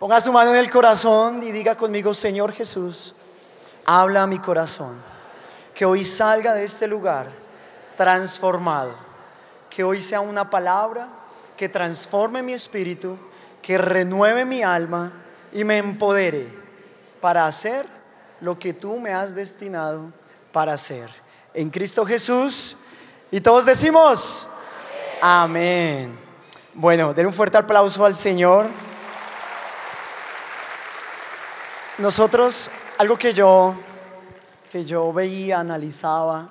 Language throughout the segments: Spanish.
Ponga su mano en el corazón y diga conmigo, Señor Jesús, habla a mi corazón. Que hoy salga de este lugar transformado. Que hoy sea una palabra que transforme mi espíritu, que renueve mi alma y me empodere para hacer lo que tú me has destinado para hacer. En Cristo Jesús. Y todos decimos, amén. Bueno, den un fuerte aplauso al Señor. Nosotros, algo que yo, que yo veía, analizaba,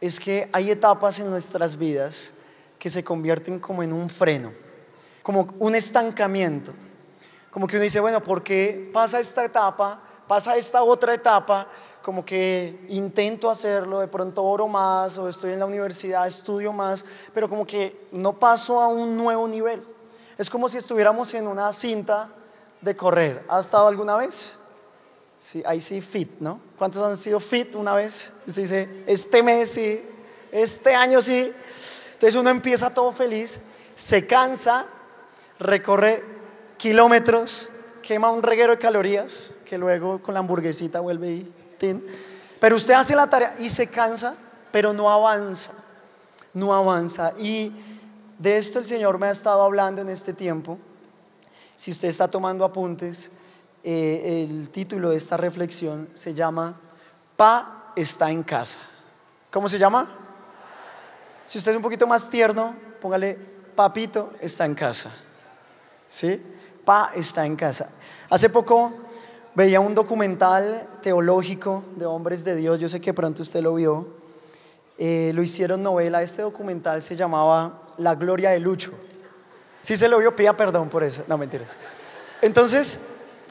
es que hay etapas en nuestras vidas que se convierten como en un freno, como un estancamiento. Como que uno dice, bueno, ¿por qué pasa esta etapa? Pasa esta otra etapa, como que intento hacerlo, de pronto oro más o estoy en la universidad, estudio más, pero como que no paso a un nuevo nivel. Es como si estuviéramos en una cinta de correr. ¿Ha estado alguna vez? Sí, ahí sí, fit, ¿no? ¿Cuántos han sido fit una vez? Usted dice, este mes sí, este año sí. Entonces uno empieza todo feliz, se cansa, recorre kilómetros, quema un reguero de calorías, que luego con la hamburguesita vuelve y... Pero usted hace la tarea y se cansa, pero no avanza, no avanza. Y de esto el Señor me ha estado hablando en este tiempo. Si usted está tomando apuntes, eh, el título de esta reflexión se llama Pa está en casa. ¿Cómo se llama? Si usted es un poquito más tierno, póngale Papito está en casa. ¿Sí? Pa está en casa. Hace poco veía un documental teológico de hombres de Dios, yo sé que pronto usted lo vio, eh, lo hicieron novela, este documental se llamaba La Gloria de Lucho. Si se lo vio, pida perdón por eso, no mentiras. Entonces,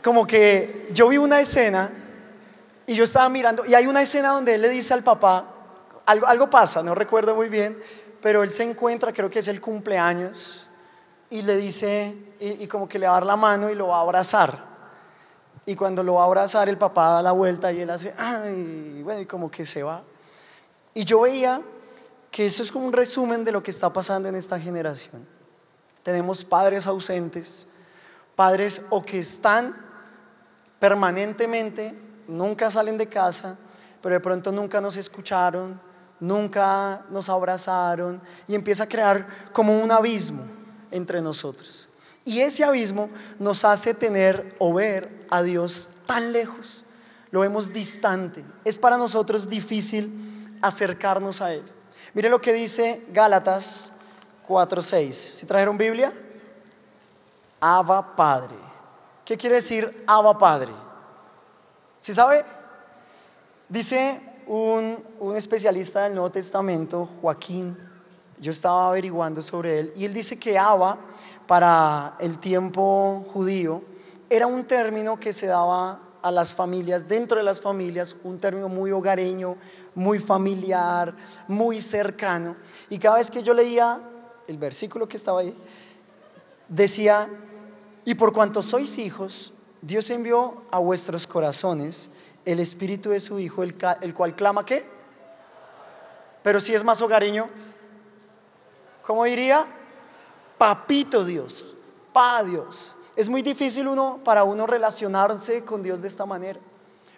como que yo vi una escena y yo estaba mirando, y hay una escena donde él le dice al papá, algo, algo pasa, no recuerdo muy bien, pero él se encuentra, creo que es el cumpleaños, y le dice, y, como que le va a dar la mano y lo va a abrazar. Y cuando lo va a abrazar, el papá da la vuelta y él hace, ay, bueno, y como que se va. Y yo veía que eso es como un resumen de lo que está pasando en esta generación. Tenemos padres ausentes, padres o que están permanentemente, nunca salen de casa, pero de pronto nunca nos escucharon, nunca nos abrazaron y empieza a crear como un abismo entre nosotros. Y ese abismo nos hace tener o ver a Dios tan lejos, lo vemos distante, es para nosotros difícil acercarnos a Él. Mire lo que dice Gálatas 4:6. ¿Si trajeron Biblia? Abba Padre. ¿Qué quiere decir Abba Padre? ¿Sí sabe? Dice un, un especialista del Nuevo Testamento, Joaquín, yo estaba averiguando sobre él, y él dice que Abba, para el tiempo judío, era un término que se daba a las familias, dentro de las familias, un término muy hogareño, muy familiar, muy cercano. Y cada vez que yo leía el versículo que estaba ahí, decía, y por cuanto sois hijos, Dios envió a vuestros corazones el espíritu de su Hijo, el, cual clama qué. Pero si es más hogareño, ¿cómo diría? Papito Dios, Pa Dios. Es muy difícil uno para uno relacionarse con Dios de esta manera,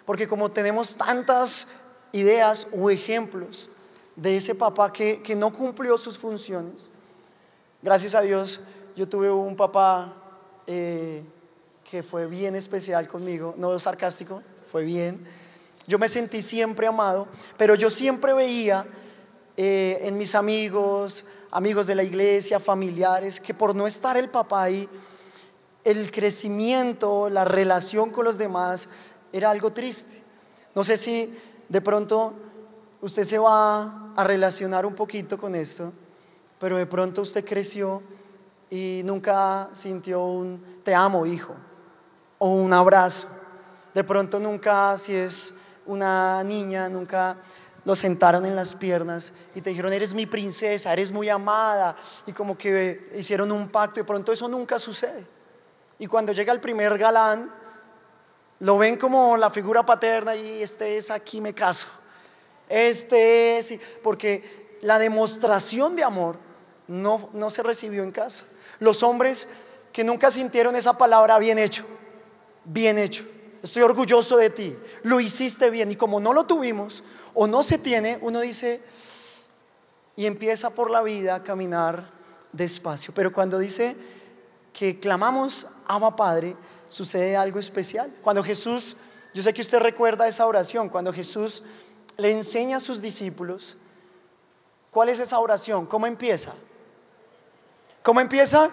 porque como tenemos tantas ideas o ejemplos de ese papá que, que no cumplió sus funciones, gracias a Dios yo tuve un papá eh, que fue bien especial conmigo, no sarcástico, fue bien. Yo me sentí siempre amado, pero yo siempre veía eh, en mis amigos, amigos de la iglesia, familiares, que por no estar el papá ahí, el crecimiento, la relación con los demás era algo triste. No sé si de pronto usted se va a relacionar un poquito con esto, pero de pronto usted creció y nunca sintió un te amo, hijo, o un abrazo. De pronto nunca, si es una niña, nunca lo sentaron en las piernas y te dijeron, eres mi princesa, eres muy amada, y como que hicieron un pacto, y de pronto eso nunca sucede. Y cuando llega el primer galán, lo ven como la figura paterna y este es aquí me caso. Este es, porque la demostración de amor no, no se recibió en casa. Los hombres que nunca sintieron esa palabra bien hecho, bien hecho. Estoy orgulloso de ti, lo hiciste bien y como no lo tuvimos o no se tiene, uno dice y empieza por la vida a caminar despacio. Pero cuando dice que clamamos ama Padre, sucede algo especial. Cuando Jesús, yo sé que usted recuerda esa oración, cuando Jesús le enseña a sus discípulos, ¿cuál es esa oración? ¿Cómo empieza? ¿Cómo empieza?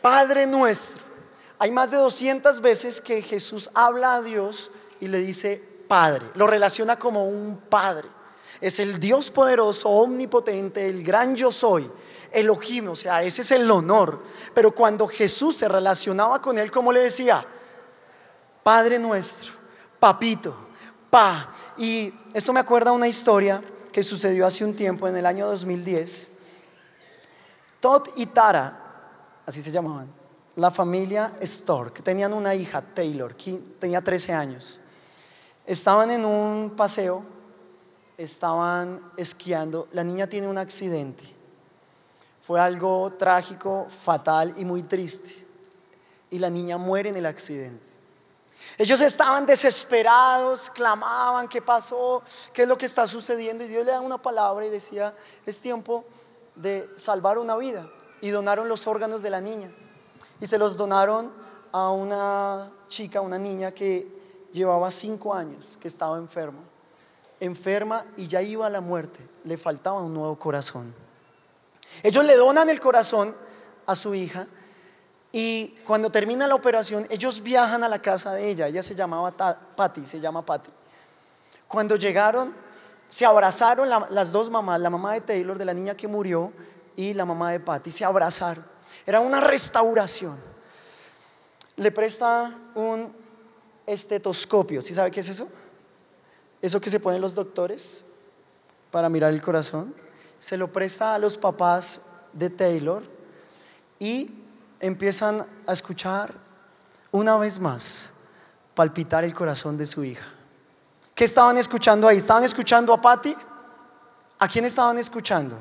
Padre nuestro. Hay más de 200 veces que Jesús habla a Dios y le dice Padre. Lo relaciona como un Padre. Es el Dios poderoso, omnipotente, el gran yo soy. Elohim, o sea, ese es el honor. Pero cuando Jesús se relacionaba con él, ¿cómo le decía? Padre nuestro, papito, pa. Y esto me acuerda una historia que sucedió hace un tiempo, en el año 2010. Todd y Tara, así se llamaban, la familia Stork, tenían una hija, Taylor, que tenía 13 años. Estaban en un paseo, estaban esquiando, la niña tiene un accidente. Fue algo trágico, fatal y muy triste. Y la niña muere en el accidente. Ellos estaban desesperados, clamaban, ¿qué pasó? ¿Qué es lo que está sucediendo? Y Dios le da una palabra y decía, es tiempo de salvar una vida. Y donaron los órganos de la niña. Y se los donaron a una chica, una niña que llevaba cinco años, que estaba enferma. Enferma y ya iba a la muerte. Le faltaba un nuevo corazón. Ellos le donan el corazón a su hija y cuando termina la operación, ellos viajan a la casa de ella. Ella se llamaba Patty, se llama Patty. Cuando llegaron, se abrazaron las dos mamás, la mamá de Taylor, de la niña que murió, y la mamá de Patty, se abrazaron. Era una restauración. Le presta un estetoscopio. ¿Sí sabe qué es eso? Eso que se ponen los doctores para mirar el corazón. Se lo presta a los papás de Taylor y empiezan a escuchar una vez más palpitar el corazón de su hija. ¿Qué estaban escuchando ahí? ¿Estaban escuchando a Patty? ¿A quién estaban escuchando?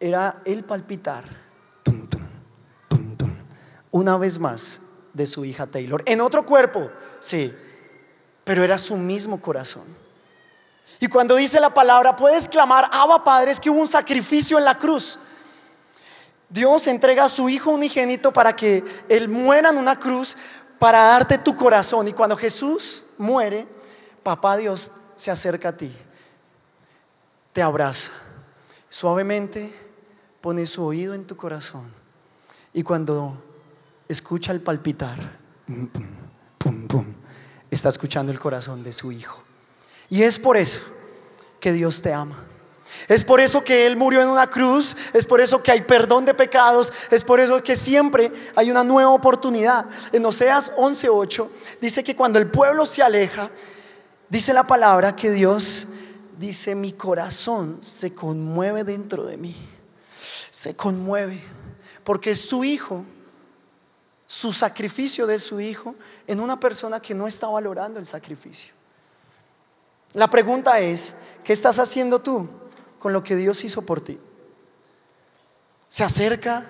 Era el palpitar, una vez más, de su hija Taylor. En otro cuerpo, sí, pero era su mismo corazón. Y cuando dice la palabra, puedes clamar, Abba Padre, es que hubo un sacrificio en la cruz. Dios entrega a su Hijo unigénito para que Él muera en una cruz para darte tu corazón. Y cuando Jesús muere, papá Dios se acerca a ti, te abraza, suavemente pone su oído en tu corazón. Y cuando escucha el palpitar, está escuchando el corazón de su Hijo. Y es por eso que Dios te ama. Es por eso que Él murió en una cruz, es por eso que hay perdón de pecados, es por eso que siempre hay una nueva oportunidad. En Oseas 11:8 dice que cuando el pueblo se aleja, dice la palabra que Dios dice, mi corazón se conmueve dentro de mí, se conmueve, porque su hijo, su sacrificio de su hijo en una persona que no está valorando el sacrificio. La pregunta es, ¿qué estás haciendo tú? Con lo que Dios hizo por ti. Se acerca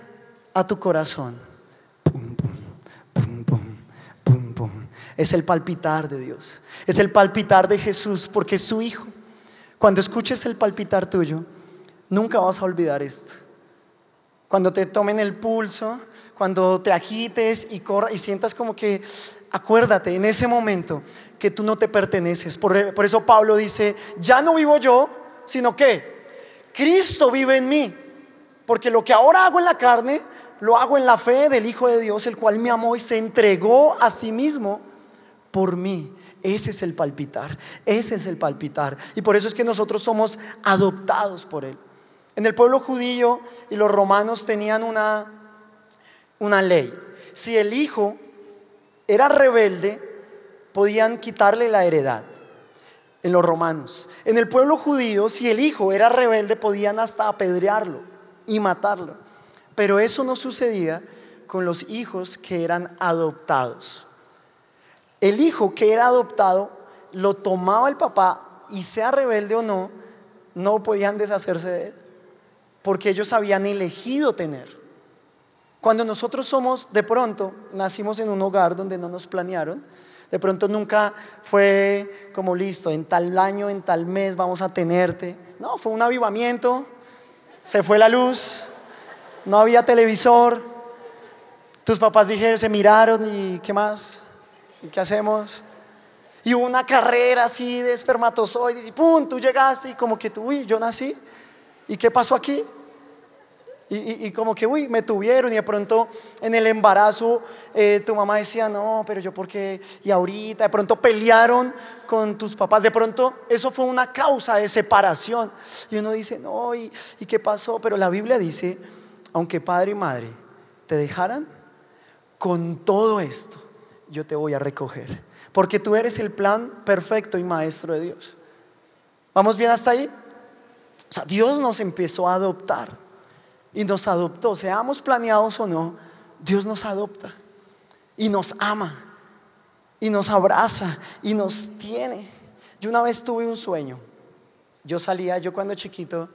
a tu corazón. Es el palpitar de Dios. Es el palpitar de Jesús porque es su Hijo. Cuando escuches el palpitar tuyo, nunca vas a olvidar esto. Cuando te tomen el pulso, cuando te agites y, corra, y sientas como que, acuérdate en ese momento que tú no te perteneces. Por, por eso Pablo dice, ya no vivo yo, sino que Cristo vive en mí. Porque lo que ahora hago en la carne, lo hago en la fe del Hijo de Dios, el cual me amó y se entregó a sí mismo por mí. Ese es el palpitar, ese es el palpitar. Y por eso es que nosotros somos adoptados por Él. En el pueblo judío y los romanos tenían una, una ley. Si el hijo era rebelde, podían quitarle la heredad en los romanos. En el pueblo judío, si el hijo era rebelde, podían hasta apedrearlo y matarlo. Pero eso no sucedía con los hijos que eran adoptados. El hijo que era adoptado lo tomaba el papá y sea rebelde o no, no podían deshacerse de él, porque ellos habían elegido tener. Cuando nosotros somos, de pronto, nacimos en un hogar donde no nos planearon, de pronto nunca fue como listo, en tal año, en tal mes vamos a tenerte. No, fue un avivamiento, se fue la luz, no había televisor, tus papás dijeron, se miraron y ¿qué más? ¿Y qué hacemos? Y hubo una carrera así de espermatozoides y ¡pum! Tú llegaste y como que tú, uy, yo nací. ¿Y qué pasó aquí? Y, como que, uy, me tuvieron y de pronto en el embarazo eh, tu mamá decía, no, pero yo porque, y ahorita, de pronto pelearon con tus papás, de pronto eso fue una causa de separación. Y uno dice, no, ¿y, y qué pasó? Pero la Biblia dice, aunque padre y madre te dejaran, con todo esto yo te voy a recoger. Porque tú eres el plan perfecto y maestro de Dios. ¿Vamos bien hasta ahí? O sea, Dios nos empezó a adoptar y nos adoptó, seamos planeados o no, Dios nos adopta y nos ama y nos abraza y nos tiene. Yo una vez tuve un sueño. Yo salía, yo cuando chiquito,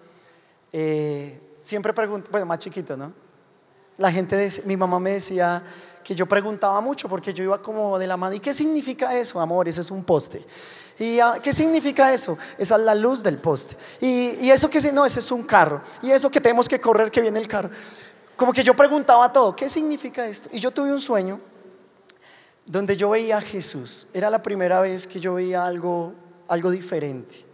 eh, siempre pregunto, bueno, más chiquito, ¿no? La gente, mi mamá me decía, que yo preguntaba mucho porque yo iba como de la mano. ¿Y qué significa eso, amor? Ese es un poste. ¿Y ah, qué significa eso? Esa es la luz del poste. ¿Y, eso que no? Ese es un carro. ¿Y eso que tenemos que correr que viene el carro? Como que yo preguntaba todo, ¿qué significa esto? Y yo tuve un sueño donde yo veía a Jesús. Era la primera vez que yo veía algo, algo diferente.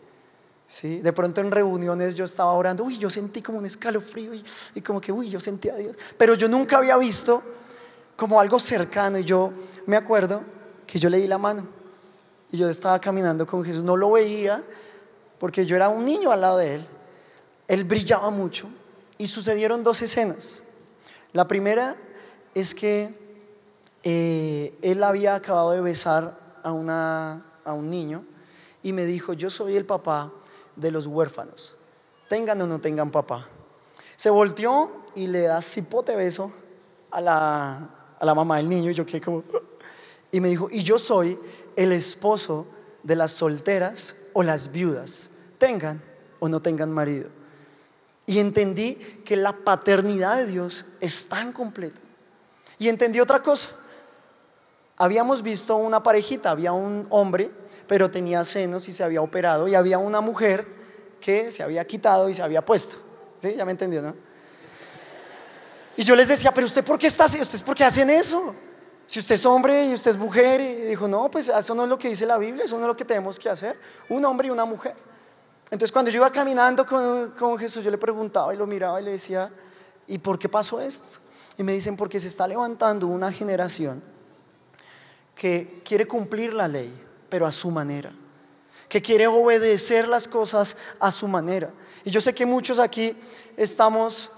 ¿Sí? De pronto en reuniones yo estaba orando, uy, yo sentí como un escalofrío y, y como que, uy, yo sentía a Dios. Pero yo nunca había visto como algo cercano. Y yo me acuerdo que yo le di la mano y yo estaba caminando con Jesús. No lo veía porque yo era un niño al lado de él. Él brillaba mucho y sucedieron dos escenas. La primera es que eh, él había acabado de besar a, una, a un niño y me dijo, yo soy el papá de los huérfanos, tengan o no tengan papá. Se volteó y le da cipote beso a la, a la mamá del niño y yo quedé como... Y me dijo, y yo soy el esposo de las solteras o las viudas, tengan o no tengan marido. Y entendí que la paternidad de Dios es tan completa. Y entendí otra cosa. Habíamos visto una parejita, había un hombre, pero tenía senos y se había operado, y había una mujer que se había quitado y se había puesto. ¿Sí? Ya me entendió, ¿no? Y yo les decía, pero usted por qué está? ¿Ustedes por qué hacen eso? Si usted es hombre y usted es mujer, y dijo, no, pues eso no es lo que dice la Biblia, eso no es lo que tenemos que hacer, un hombre y una mujer. Entonces cuando yo iba caminando con, con Jesús, yo le preguntaba y lo miraba y le decía, ¿y por qué pasó esto? Y me dicen, porque se está levantando una generación que quiere cumplir la ley, pero a su manera, que quiere obedecer las cosas a su manera. Y yo sé que muchos aquí estamos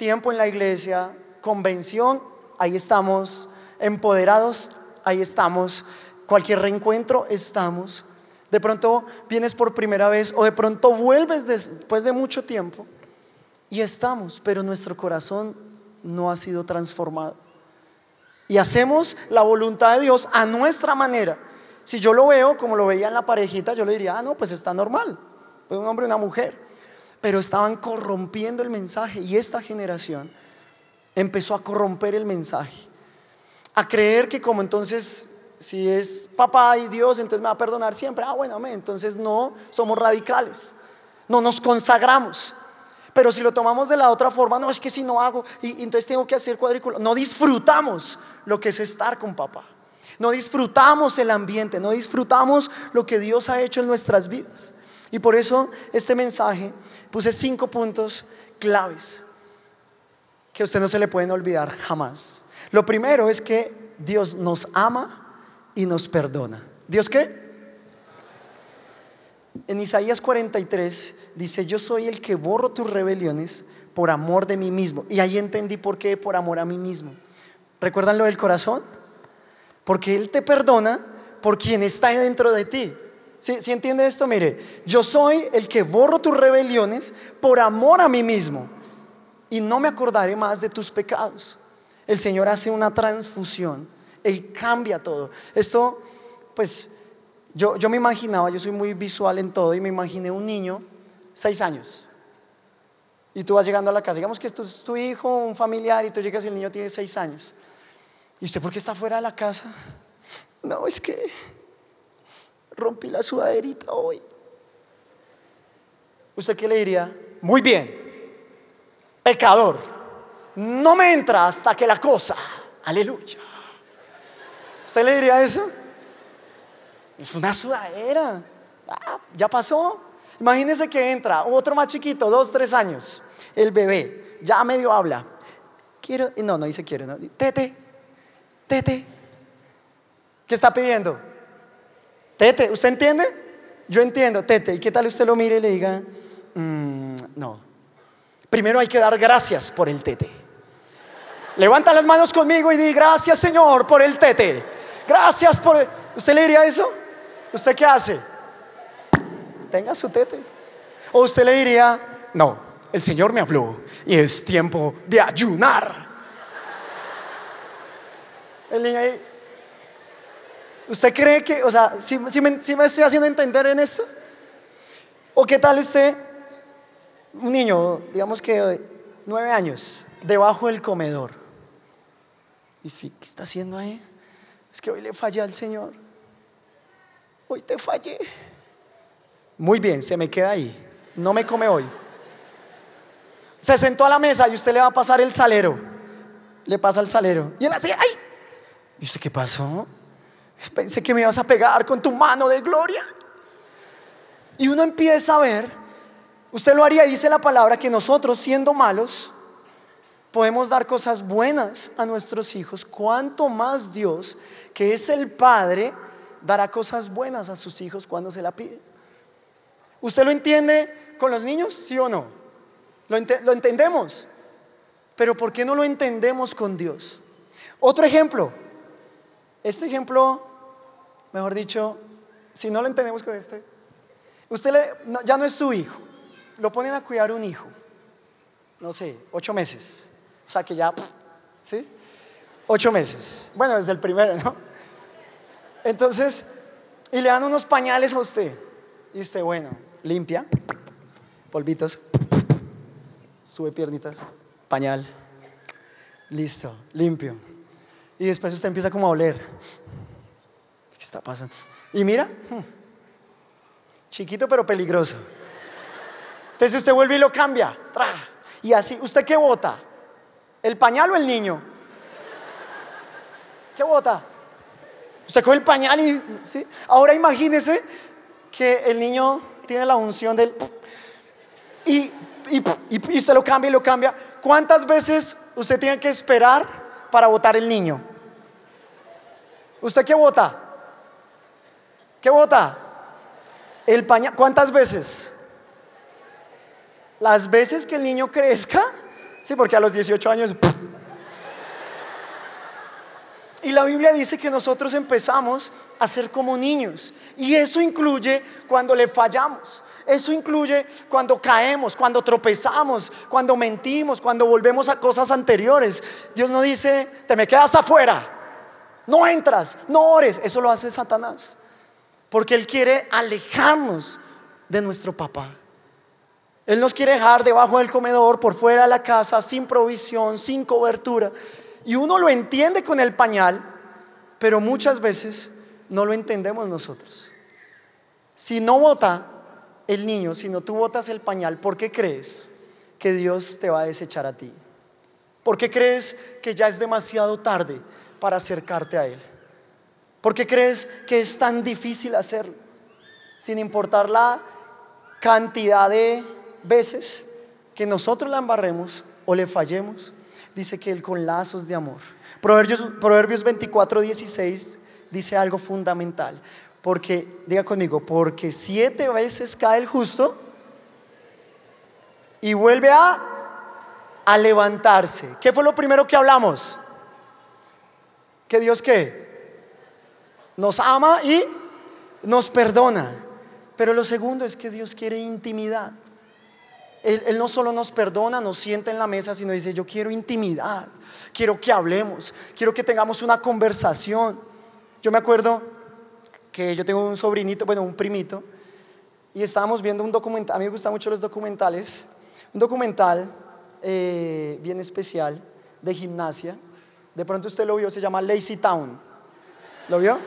tiempo en la iglesia, convención, ahí estamos, empoderados, ahí estamos, cualquier reencuentro, estamos. De pronto vienes por primera vez o de pronto vuelves después de mucho tiempo y estamos, pero nuestro corazón no ha sido transformado. Y hacemos la voluntad de Dios a nuestra manera. Si yo lo veo como lo veía en la parejita, yo le diría, ah, no, pues está normal. Pues un hombre y una mujer pero estaban corrompiendo el mensaje y esta generación empezó a corromper el mensaje, a creer que como entonces si es papá y Dios, entonces me va a perdonar siempre. Ah, bueno, amén. Entonces no somos radicales, no nos consagramos. Pero si lo tomamos de la otra forma, no es que si no hago, y, entonces tengo que hacer cuadrículo. No disfrutamos lo que es estar con papá. No disfrutamos el ambiente, no disfrutamos lo que Dios ha hecho en nuestras vidas. Y por eso este mensaje puse cinco puntos claves que a usted no se le pueden olvidar jamás. Lo primero es que Dios nos ama y nos perdona. ¿Dios qué? En Isaías 43 dice, yo soy el que borro tus rebeliones por amor de mí mismo. Y ahí entendí por qué, por amor a mí mismo. ¿Recuerdan lo del corazón? Porque Él te perdona por quien está dentro de ti. Si entiende esto? Mire, yo soy el que borro tus rebeliones por amor a mí mismo y no me acordaré más de tus pecados. El Señor hace una transfusión, Él cambia todo. Esto, pues, yo, yo me imaginaba, yo soy muy visual en todo y me imaginé un niño, seis años. Y tú vas llegando a la casa, digamos que es tu, tu hijo, un familiar, y tú llegas y el niño tiene seis años. ¿Y usted por qué está fuera de la casa? No, es que rompí la sudaderita hoy. ¿Usted qué le diría? Muy bien, pecador, no me entra hasta que la cosa, aleluya. ¿Usted le diría eso? Es una sudadera, ah, ya pasó. Imagínese que entra otro más chiquito, dos, tres años, el bebé, ya medio habla. Quiero, no, no dice quiero, no. Tete, tete. ¿Qué está pidiendo? Tete, ¿usted entiende? Yo entiendo, tete. ¿Y qué tal usted lo mire y le diga, mm, no. Primero hay que dar gracias por el tete. Levanta las manos conmigo y di gracias Señor por el tete. Gracias por... ¿Usted le diría eso? ¿Usted qué hace? Tenga su tete. O usted le diría, no, el Señor me habló y es tiempo de ayunar. El niño ahí, ¿Usted cree que, o sea, si, me, estoy haciendo entender en esto? ¿O qué tal usted, un niño, digamos que nueve años, debajo del comedor? Y sí, ¿qué está haciendo ahí? Es que hoy le fallé al Señor. Hoy te fallé. Muy bien, se me queda ahí. No me come hoy. Se sentó a la mesa y usted le va a pasar el salero. Le pasa el salero. Y él así, ¡ay! ¿Y usted qué pasó? Pensé que me ibas a pegar con tu mano de gloria. Y uno empieza a ver, usted lo haría, dice la palabra, que nosotros siendo malos, podemos dar cosas buenas a nuestros hijos. Cuanto más Dios, que es el Padre, dará cosas buenas a sus hijos cuando se la pide. ¿Usted lo entiende con los niños? ¿Sí o no? Lo, lo entendemos. Pero ¿por qué no lo entendemos con Dios? Otro ejemplo. Este ejemplo mejor dicho, si no lo entendemos con este, usted ya no es su hijo, lo ponen a cuidar un hijo, no sé, ocho meses, o sea que ya, ¿sí? Ocho meses, bueno, desde el primero, ¿no? Entonces, y le dan unos pañales a usted, y usted, bueno, limpia, polvitos, sube piernitas, pañal, listo, limpio. Y después usted empieza como a oler. ¿Qué está pasando? Y mira, hmm, chiquito pero peligroso. Entonces usted vuelve y lo cambia. Y así, ¿usted qué vota? ¿El pañal o el niño? ¿Qué vota? Usted coge el pañal y... ¿sí? Ahora imagínese que el niño tiene la unción del... Y, y, y, usted lo cambia y lo cambia. ¿Cuántas veces usted tiene que esperar para votar el niño? ¿Usted qué vota? ¿Qué vota? El pañal. ¿Cuántas veces? Las veces que el niño crezca. Sí, porque a los 18 años. Y la Biblia dice que nosotros empezamos a ser como niños. Y eso incluye cuando le fallamos. Eso incluye cuando caemos, cuando tropezamos, cuando mentimos, cuando volvemos a cosas anteriores. Dios no dice, te me quedas afuera. No entras, no ores. Eso lo hace Satanás. Porque Él quiere alejarnos de nuestro papá. Él nos quiere dejar debajo del comedor, por fuera de la casa, sin provisión, sin cobertura. Y uno lo entiende con el pañal, pero muchas veces no lo entendemos nosotros. Si no vota el niño, si no tú votas el pañal, ¿por qué crees que Dios te va a desechar a ti? ¿Por qué crees que ya es demasiado tarde para acercarte a Él? ¿Por qué crees que es tan difícil hacerlo? Sin importar la cantidad de veces que nosotros la embarremos o le fallemos, dice que Él con lazos de amor. Proverbios, Proverbios 24, 16 dice algo fundamental. Porque, diga conmigo, porque siete veces cae el justo y vuelve a, a levantarse. ¿Qué fue lo primero que hablamos? Que Dios qué? Nos ama y nos perdona. Pero lo segundo es que Dios quiere intimidad. Él, no solo nos perdona, nos sienta en la mesa, sino dice, yo quiero intimidad, quiero que hablemos, quiero que tengamos una conversación. Yo me acuerdo que yo tengo un sobrinito, bueno, un primito, y estábamos viendo un documental, a mí me gustan mucho los documentales, un documental eh, bien especial de gimnasia. De pronto usted lo vio, se llama Lazy Town. ¿Lo vio?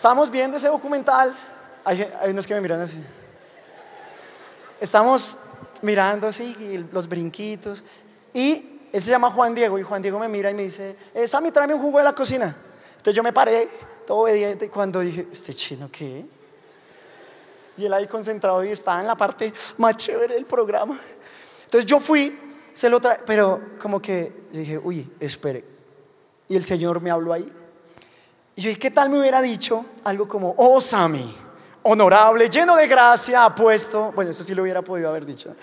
Estábamos viendo ese documental. Hay, hay unos que me miran así. Estamos mirando así los brinquitos. Y él se llama Juan Diego. Y Juan Diego me mira y me dice: eh, Sammy, tráeme un jugo de la cocina. Entonces yo me paré, todo obediente. Cuando dije: ¿Este chino qué? Y él ahí concentrado y estaba en la parte más chévere del programa. Entonces yo fui, se lo trae, pero como que dije, uy, espere. Y el Señor me habló ahí. Y yo ¿qué tal me hubiera dicho algo como, oh Sammy, honorable, lleno de gracia, apuesto? Bueno, eso sí lo hubiera podido haber dicho.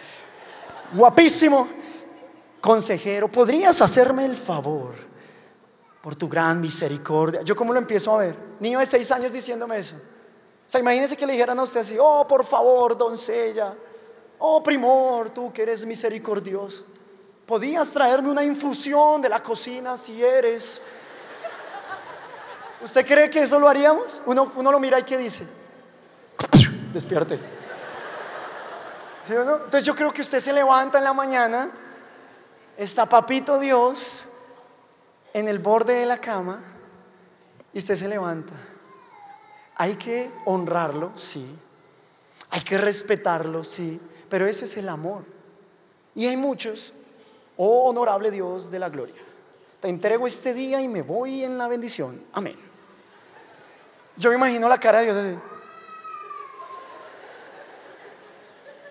Guapísimo, consejero, ¿podrías hacerme el favor por tu gran misericordia? Yo cómo lo empiezo a ver. Niño de seis años diciéndome eso. O sea, imagínese que le dijeran a usted así, oh, por favor, doncella, oh, primor, tú que eres misericordioso, podías traerme una infusión de la cocina si eres. ¿Usted cree que eso lo haríamos? Uno, uno lo mira y ¿qué dice? Despierte. ¿Sí o no? Entonces yo creo que usted se levanta en la mañana, está papito Dios en el borde de la cama y usted se levanta. Hay que honrarlo, sí. Hay que respetarlo, sí. Pero ese es el amor. Y hay muchos, oh honorable Dios de la gloria, te entrego este día y me voy en la bendición. Amén. Yo me imagino la cara de Dios así.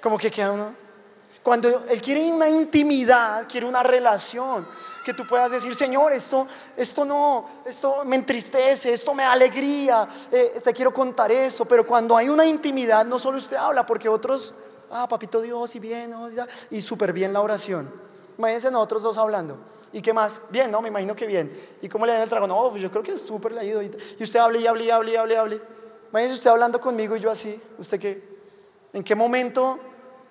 Como que queda uno. Cuando Él quiere una intimidad, quiere una relación, que tú puedas decir, Señor, esto, esto no, esto me entristece, esto me da alegría, eh, te quiero contar eso, pero cuando hay una intimidad, no solo usted habla, porque otros, ah, papito Dios, y bien, y súper bien la oración. Imagínense nosotros dos hablando. ¿Y qué más? Bien, no, me imagino que bien. ¿Y cómo le da el trago? No, pues yo creo que es súper leído. Y usted hable y hable y hable y hable y hable. Imagínese usted hablando conmigo y yo así. ¿Usted qué? ¿En qué momento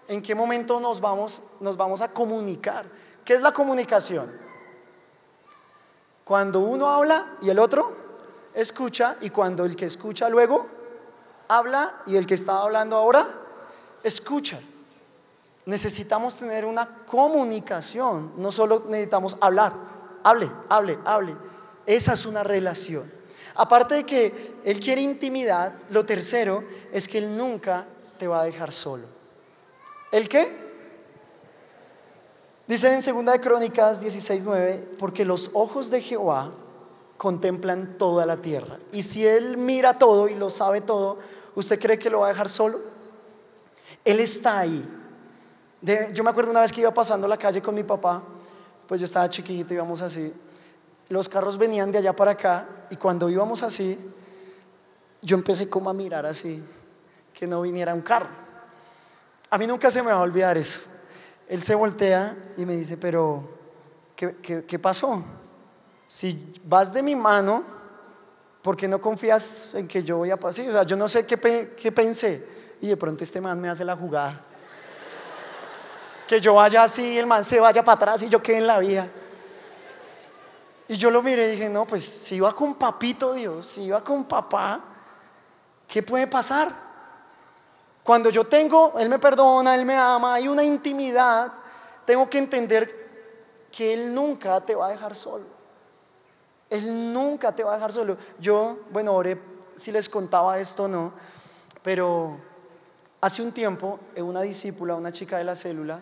¿En qué momento nos vamos, nos vamos a comunicar? ¿Qué es la comunicación? Cuando uno habla y el otro escucha y cuando el que escucha luego habla y el que está hablando ahora escucha. Necesitamos tener una comunicación, no solo necesitamos hablar, hable, hable, hable. Esa es una relación. Aparte de que Él quiere intimidad, lo tercero es que Él nunca te va a dejar solo. ¿El qué? Dice en Segunda de Crónicas 16:9, porque los ojos de Jehová contemplan toda la tierra. Y si él mira todo y lo sabe todo, ¿usted cree que lo va a dejar solo? Él está ahí. Yo me acuerdo una vez que iba pasando la calle con mi papá, pues yo estaba chiquito, íbamos así. Los carros venían de allá para acá y cuando íbamos así, yo empecé como a mirar así, que no viniera un carro. A mí nunca se me va a olvidar eso. Él se voltea y me dice, pero, ¿qué, pasó? Si vas de mi mano, ¿por qué no confías en que yo voy a pasar? O sea, yo no sé qué, qué pensé. Y de pronto este man me hace la jugada. Que yo vaya así, el man se vaya para atrás y yo quede en la vía. Y yo lo miré y dije, no, pues si iba con papito Dios, si iba con papá, ¿qué puede pasar? Cuando yo tengo, Él me perdona, Él me ama, hay una intimidad, tengo que entender que Él nunca te va a dejar solo. Él nunca te va a dejar solo. Yo, bueno, oré si les contaba esto no, pero hace un tiempo, una discípula, una chica de la célula,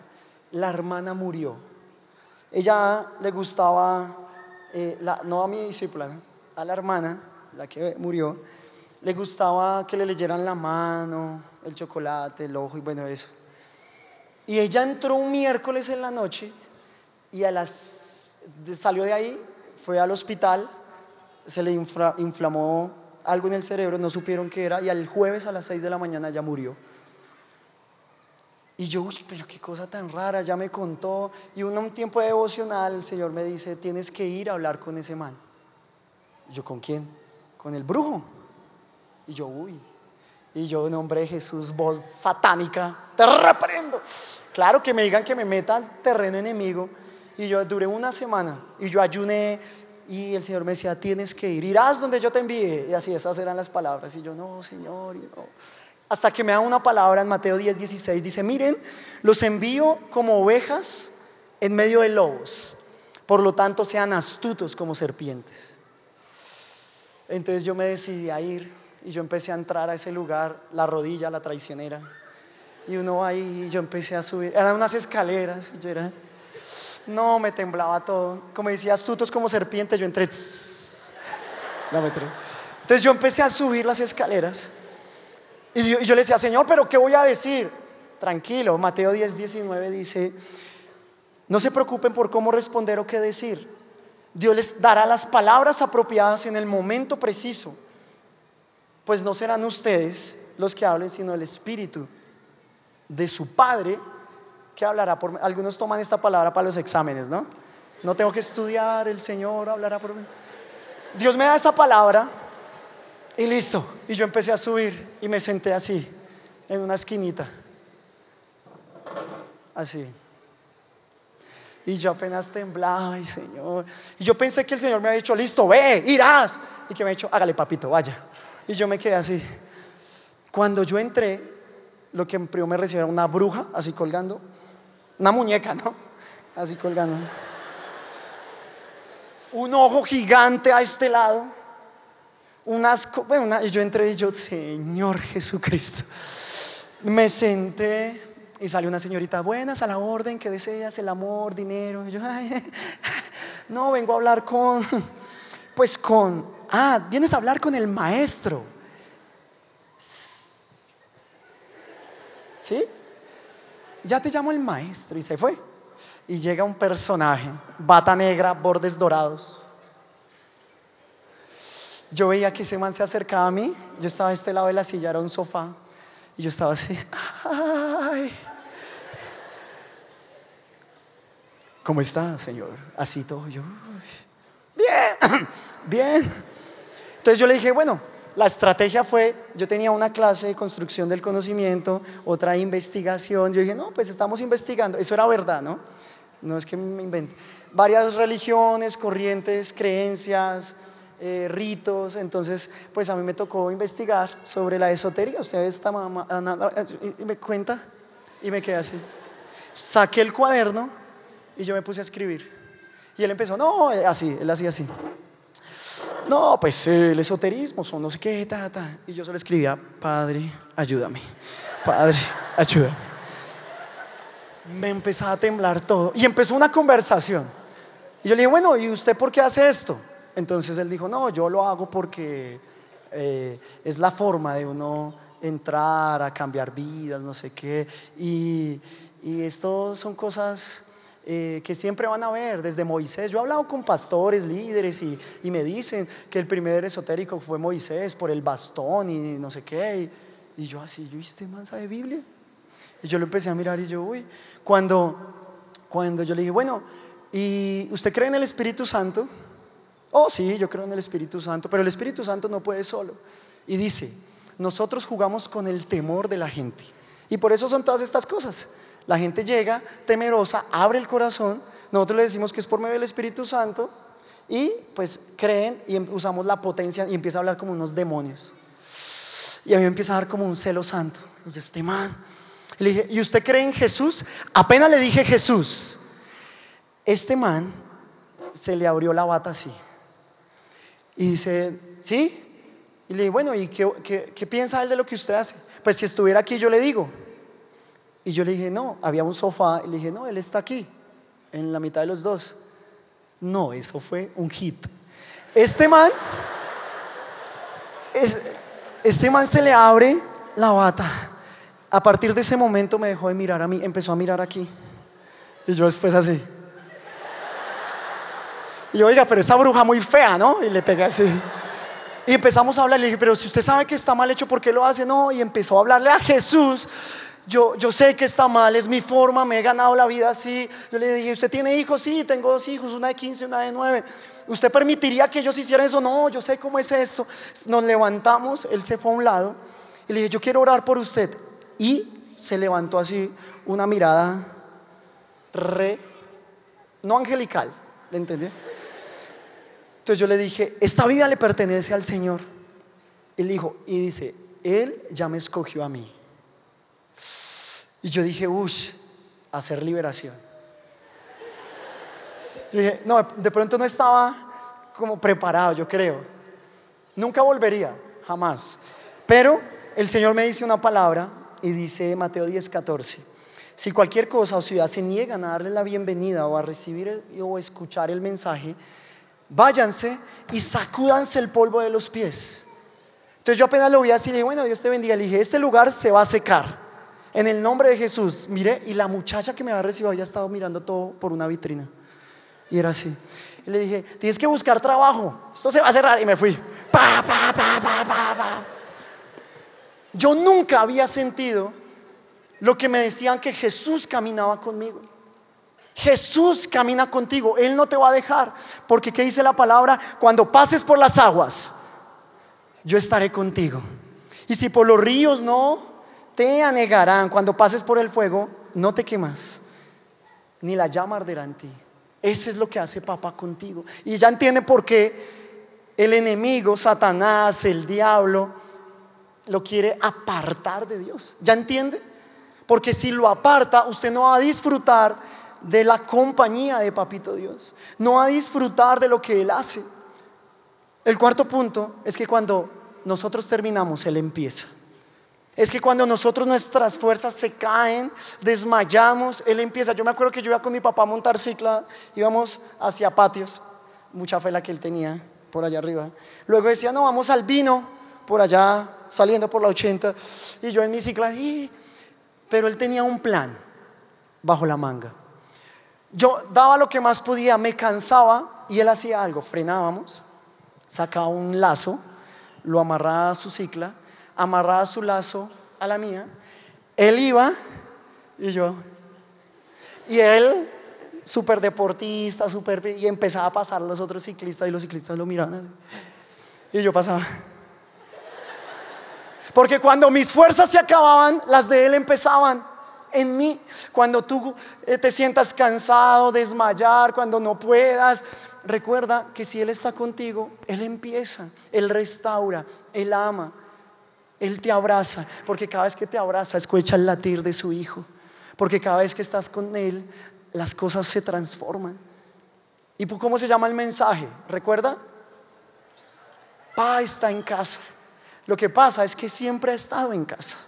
la hermana murió. Ella le gustaba, eh, no a mi discípula, a la hermana, la que murió, le gustaba que le leyeran la mano, el chocolate, el ojo y bueno, eso. Y ella entró un miércoles en la noche y a las, salió de ahí, fue al hospital, se le inflamó algo en el cerebro, no supieron qué era y al jueves a las 6 de la mañana ya murió. Y yo, uy, pero qué cosa tan rara, ya me contó. Y un, un tiempo devocional, el Señor me dice, tienes que ir a hablar con ese man. yo, ¿con quién? Con el brujo. Y yo, uy. Y yo, nombre de Jesús, voz satánica, te reprendo. Claro que me digan que me meta al terreno enemigo. Y yo duré una semana y yo ayuné y el Señor me decía, tienes que ir, irás donde yo te envíe. Y así, estas eran las palabras. Y yo, no, Señor, y no. Hasta que me da una palabra en Mateo 10, 16. Dice, miren, los envío como ovejas en medio de lobos. Por lo tanto, sean astutos como serpientes. Entonces yo me decidí a ir y yo empecé a entrar a ese lugar, la rodilla, la traicionera. Y uno ahí, yo empecé a subir. Eran unas escaleras y yo era... No, me temblaba todo. Como decía, astutos como serpientes, yo entré... No me Entonces yo empecé a subir las escaleras. Y yo, le decía, Señor, pero ¿qué voy a decir? Tranquilo, Mateo 10, 19 dice, no se preocupen por cómo responder o qué decir. Dios les dará las palabras apropiadas en el momento preciso. Pues no serán ustedes los que hablen, sino el Espíritu de su Padre que hablará por mí. Algunos toman esta palabra para los exámenes, ¿no? No tengo que estudiar, el Señor hablará por mí. Dios me da esa palabra y listo. Y yo empecé a subir y me senté así, en una esquinita. Así. Y yo apenas temblaba, ay Señor. Y yo pensé que el Señor me había dicho, listo, ve, irás. Y que me ha dicho, hágale papito, vaya. Y yo me quedé así. Cuando yo entré, lo que primero me recibió era una bruja, así colgando. Una muñeca, ¿no? Así colgando. Un ojo gigante a este lado. Unas, bueno, y yo entré y yo, Señor Jesucristo. Me senté y salió una señorita, buenas, a la orden, que deseas? El amor, dinero. Y yo, no, vengo a hablar con, pues con, ah, vienes a hablar con el maestro. ¿Sí? Ya te llamo el maestro y se fue. Y llega un personaje, bata negra, bordes dorados. Yo veía que ese man se acercaba a mí, yo estaba a este lado de la silla, era un sofá. Y yo estaba así, ay. ¿Cómo está, Señor? Así todo yo. Bien, bien. Entonces yo le dije, bueno, la estrategia fue, yo tenía una clase de construcción del conocimiento, otra investigación. Yo dije, no, pues estamos investigando. Eso era verdad, ¿no? No es que me invente. Varias religiones, corrientes, creencias, eh, ritos. Entonces, pues a mí me tocó investigar sobre la esotería. Ustedes está me cuenta y me quedé así. Saqué el cuaderno y yo me puse a escribir. Y él empezó, no, eh, así, él hacía así. No, pues el esoterismo son no sé qué, ta, ta. Y yo solo escribía, Padre, ayúdame. Padre, ayúdame. Me empezaba a temblar todo. Y empezó una conversación. Y yo le dije, bueno, ¿y usted por qué hace esto? Entonces él dijo, no, yo lo hago porque eh, es la forma de uno entrar a cambiar vidas, no sé qué. Y, y esto son cosas eh, que siempre van a ver desde Moisés. Yo he hablado con pastores, líderes y, y, me dicen que el primer esotérico fue Moisés por el bastón y no sé qué. Y, yo así, ¿yo viste man de Biblia? Y yo lo empecé a mirar y yo, uy, cuando, cuando yo le dije, bueno, ¿y usted cree en el Espíritu Santo? Oh, sí, yo creo en el Espíritu Santo, pero el Espíritu Santo no puede solo. Y dice, nosotros jugamos con el temor de la gente. Y por eso son todas estas cosas. La gente llega temerosa, abre el corazón, nosotros le decimos que es por medio del Espíritu Santo y pues creen y em, usamos la potencia y empieza a hablar como unos demonios. Y a mí me empieza a dar como un celo santo. Y yo, este man. le dije, ¿y usted cree en Jesús? Apenas le dije Jesús. Este man se le abrió la bata así. Y dice, ¿sí? Y le dije, bueno, ¿y qué, qué piensa él de lo que usted hace? Pues si estuviera aquí yo le digo. Y yo le dije, no, había un sofá. Y le dije, no, él está aquí, en la mitad de los dos. No, eso fue un hit. Este man, este man se le abre la bata. A partir de ese momento me dejó de mirar a mí, empezó a mirar aquí. Y yo después así. Y yo, oiga, pero esa bruja muy fea, ¿no? Y le pegué así. Y empezamos a hablar. Le dije, pero si usted sabe que está mal hecho, ¿por qué lo hace? No. Y empezó a hablarle a Jesús yo, yo sé que está mal, es mi forma, me he ganado la vida así. Yo le dije, ¿usted tiene hijos? Sí, tengo dos hijos, una de 15 y una de 9. ¿Usted permitiría que ellos hicieran eso? No, yo sé cómo es esto. Nos levantamos, él se fue a un lado y le dije, yo quiero orar por usted. Y se levantó así, una mirada re, no angelical, ¿le entendí? Entonces yo le dije, esta vida le pertenece al Señor. Él dijo, y dice, Él ya me escogió a mí. Y yo dije, uff, hacer liberación. dije, no, de pronto no estaba como preparado, yo creo. Nunca volvería, jamás. Pero el Señor me dice una palabra y dice Mateo 10, 14. Si cualquier cosa o ciudad se niegan a darle la bienvenida o a recibir o escuchar el mensaje, váyanse y sacúdanse el polvo de los pies. Entonces yo apenas lo vi así, le dije, bueno, Dios te bendiga. Le dije, este lugar se va a secar. En el nombre de Jesús, mire, y la muchacha que me había recibido había estado mirando todo por una vitrina. Y era así. Y le dije, tienes que buscar trabajo. Esto se va a cerrar. Y me fui. Pa, pa, pa, pa, pa, pa. Yo nunca había sentido lo que me decían que Jesús caminaba conmigo. Jesús camina contigo, Él no te va a dejar, porque ¿qué dice la palabra? Cuando pases por las aguas, yo estaré contigo. Y si por los ríos no te anegarán, cuando pases por el fuego, no te quemas, ni la llama arderá en ti. Ese es lo que hace papá contigo. Y ya entiende por qué el enemigo, Satanás, el diablo, lo quiere apartar de Dios. ¿Ya entiende? Porque si lo aparta, usted no va a disfrutar de la compañía de Papito Dios. No a disfrutar de lo que Él hace. El cuarto punto es que cuando nosotros terminamos, Él empieza. Es que cuando nosotros nuestras fuerzas se caen, desmayamos, Él empieza. Yo me acuerdo que yo iba con mi papá a montar cicla, íbamos hacia patios, mucha fe la que él tenía por allá arriba. Luego decía, no, vamos al vino, por allá saliendo por la 80, y yo en mi cicla, pero él tenía un plan bajo la manga. Yo daba lo que más podía, me cansaba y él hacía algo, frenábamos, sacaba un lazo, lo amarraba a su cicla, amarraba su lazo a la mía, él iba y yo, y él, súper deportista, súper, y empezaba a pasar a los otros ciclistas y los ciclistas lo miraban, y yo pasaba. Porque cuando mis fuerzas se acababan, las de Él empezaban en mí. Cuando tú eh, te sientas cansado, desmayar, cuando no puedas, recuerda que si Él está contigo, Él empieza, Él restaura, Él ama, Él te abraza. Porque cada vez que te abraza, escucha el latir de su Hijo. Porque cada vez que estás con Él, las cosas se transforman. ¿Y cómo se llama el mensaje? ¿Recuerda? Pa está en casa. Lo que pasa es que siempre ha estado en casa,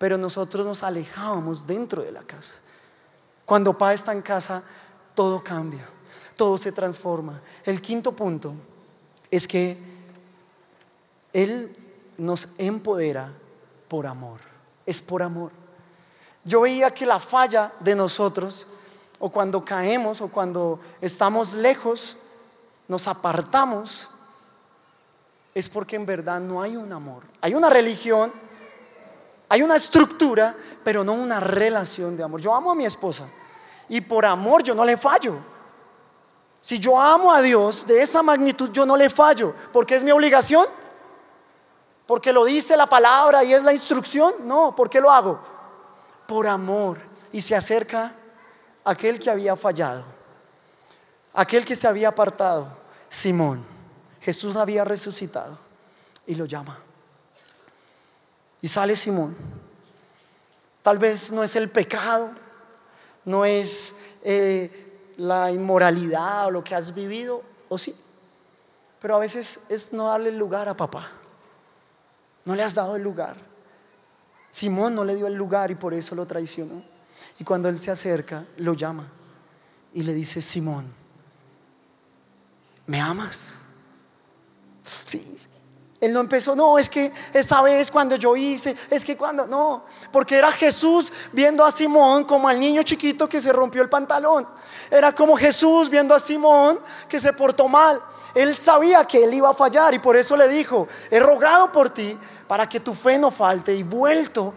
pero nosotros nos alejábamos dentro de la casa. Cuando Pa está en casa, todo cambia, todo se transforma. El quinto punto es que Él nos empodera por amor, es por amor. Yo veía que la falla de nosotros, o cuando caemos, o cuando estamos lejos, nos apartamos, es porque en verdad no hay un amor. Hay una religión, hay una estructura, pero no una relación de amor. Yo amo a mi esposa y por amor yo no le fallo. Si yo amo a Dios de esa magnitud, yo no le fallo, porque es mi obligación, porque lo dice la palabra y es la instrucción. No, ¿por qué lo hago? Por amor. Y se acerca aquel que había fallado, aquel que se había apartado, Simón. Jesús había resucitado y lo llama. Y sale Simón. Tal vez no es el pecado, no es eh, la inmoralidad o lo que has vivido, o sí, pero a veces es no darle lugar a papá. No le has dado el lugar. Simón no le dio el lugar y por eso lo traicionó. Y cuando él se acerca, lo llama y le dice, Simón, ¿me amas? Sí, Él no empezó, no, es que esta vez cuando yo hice, es que cuando, no, porque era Jesús viendo a Simón como al niño chiquito que se rompió el pantalón. Era como Jesús viendo a Simón que se portó mal. Él sabía que él iba a fallar y por eso le dijo, he rogado por ti para que tu fe no falte y vuelto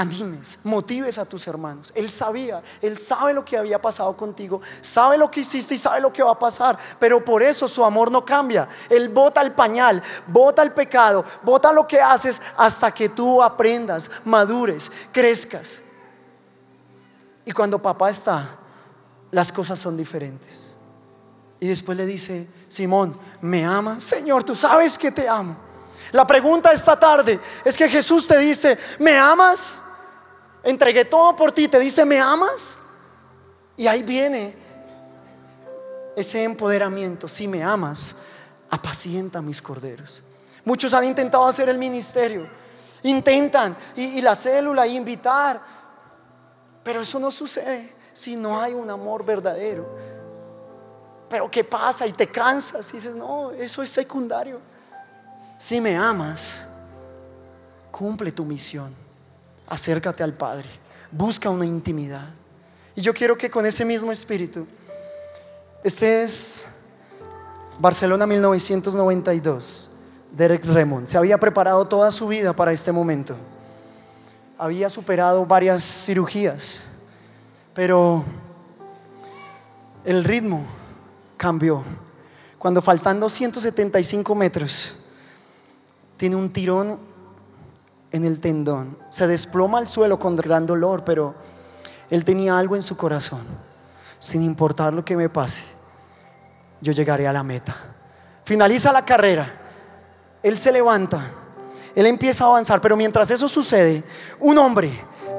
animes, motives a tus hermanos. Él sabía, él sabe lo que había pasado contigo, sabe lo que hiciste y sabe lo que va a pasar, pero por eso su amor no cambia. Él bota el pañal, bota el pecado, bota lo que haces hasta que tú aprendas, madures, crezcas. Y cuando papá está, las cosas son diferentes. Y después le dice, Simón, ¿me ama? Señor, tú sabes que te amo. La pregunta esta tarde es que Jesús te dice, ¿me amas? Entregué todo por ti, te dice, ¿me amas? Y ahí viene ese empoderamiento, si me amas, apacienta mis corderos. Muchos han intentado hacer el ministerio, intentan y, la célula y invitar, pero eso no sucede si no hay un amor verdadero. Pero ¿qué pasa? Y te cansas y dices, no, eso es secundario. Si me amas, cumple tu misión, acércate al Padre, busca una intimidad. Y yo quiero que con ese mismo espíritu, este es Barcelona 1992. Derek Remond se había preparado toda su vida para este momento. Había superado varias cirugías, pero el ritmo cambió. Cuando faltando 175 metros, tiene un tirón en el tendón. Se desploma al suelo con gran dolor, pero él tenía algo en su corazón. Sin importar lo que me pase, yo llegaré a la meta. Finaliza la carrera. Él se levanta. Él empieza a avanzar, pero mientras eso sucede, un hombre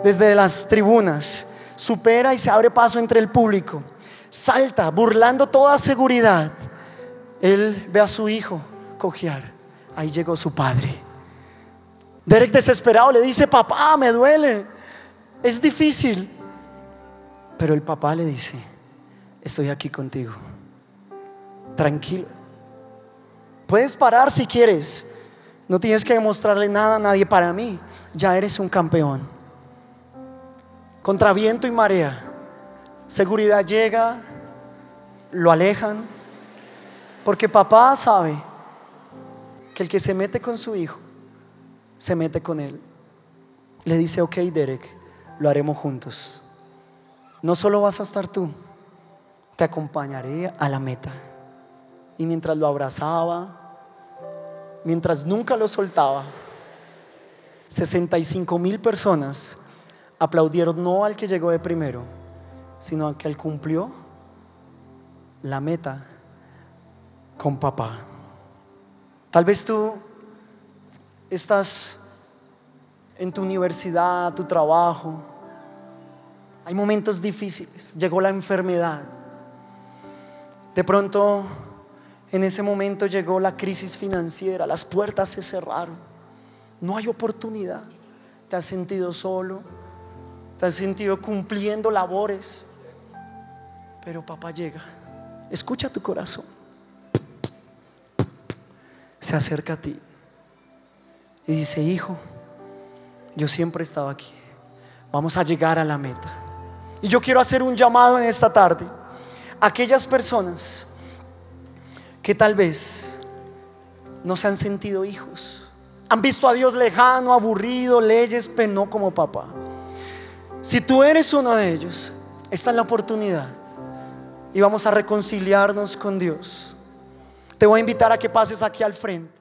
desde las tribunas supera y se abre paso entre el público. Salta, burlando toda seguridad. Él ve a su hijo cojear. Ahí llegó su padre. Derek desesperado le dice, papá, me duele. Es difícil. Pero el papá le dice, estoy aquí contigo. Tranquilo. Puedes parar si quieres. No tienes que demostrarle nada a nadie para mí. Ya eres un campeón. Contra viento y marea. Seguridad llega, lo alejan. Porque papá sabe que el que se mete con su hijo, se mete con él. Le dice, ok Derek, lo haremos juntos. No solo vas a estar tú, te acompañaré a la meta. Y mientras lo abrazaba, mientras nunca lo soltaba, 65 mil personas aplaudieron no al que llegó de primero, sino al que cumplió la meta con papá. Tal vez tú estás en tu universidad, tu trabajo, hay momentos difíciles, llegó la enfermedad. De pronto, en ese momento llegó la crisis financiera, las puertas se cerraron, no hay oportunidad. Te has sentido solo, te has sentido cumpliendo labores, pero papá llega, escucha tu corazón, se acerca a ti y dice, hijo, yo siempre he estado aquí, vamos a llegar a la meta. Y yo quiero hacer un llamado en esta tarde a aquellas personas que tal vez no se han sentido hijos. Han visto a Dios lejano, aburrido, leyes, pero no como papá. Si tú eres uno de ellos, esta es la oportunidad. Y vamos a reconciliarnos con Dios. Te voy a invitar a que pases aquí al frente.